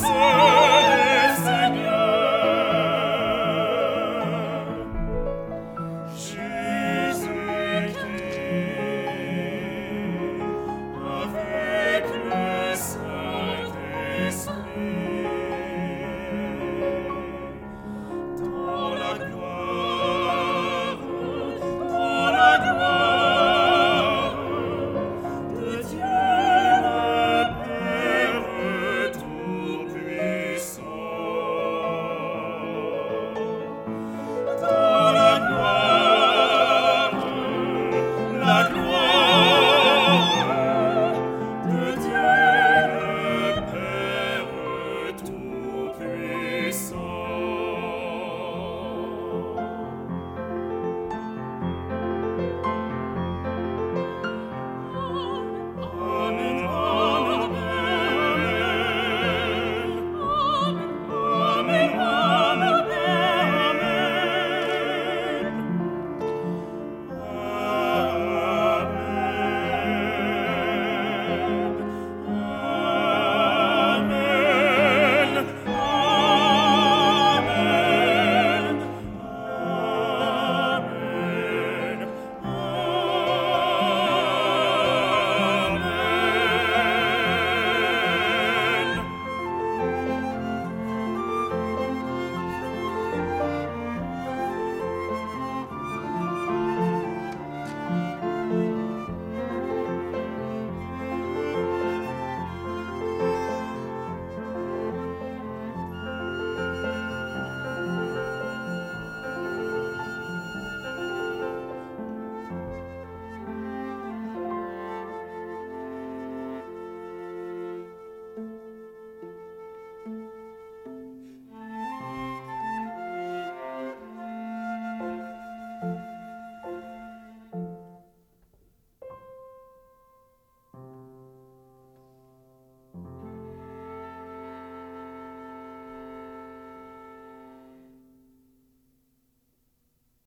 Wasser.